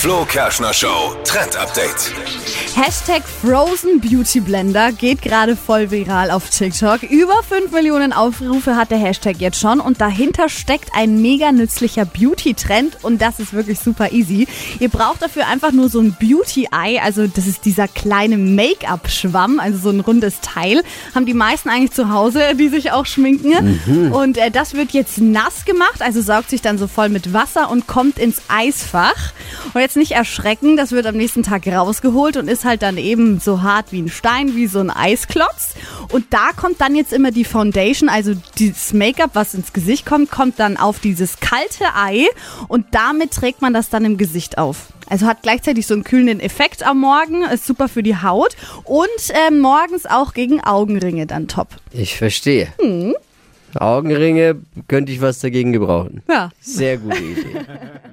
Flo Kerschner Show Trend Update. Hashtag Frozen Beauty Blender geht gerade voll viral auf TikTok. Über 5 Millionen Aufrufe hat der Hashtag jetzt schon und dahinter steckt ein mega nützlicher Beauty-Trend und das ist wirklich super easy. Ihr braucht dafür einfach nur so ein Beauty-Eye, also das ist dieser kleine Make-up-Schwamm, also so ein rundes Teil. Haben die meisten eigentlich zu Hause, die sich auch schminken. Und äh, das wird jetzt nass gemacht, also saugt sich dann so voll mit Wasser und kommt ins Eisfach. Und jetzt nicht erschrecken, das wird am nächsten Tag rausgeholt und ist halt dann eben so hart wie ein Stein, wie so ein Eisklotz. Und da kommt dann jetzt immer die Foundation, also dieses Make-up, was ins Gesicht kommt, kommt dann auf dieses kalte Ei und damit trägt man das dann im Gesicht auf. Also hat gleichzeitig so einen kühlenden Effekt am Morgen, ist super für die Haut und äh, morgens auch gegen Augenringe dann top. Ich verstehe. Augenringe könnte ich was dagegen gebrauchen. Ja. Sehr gute Idee.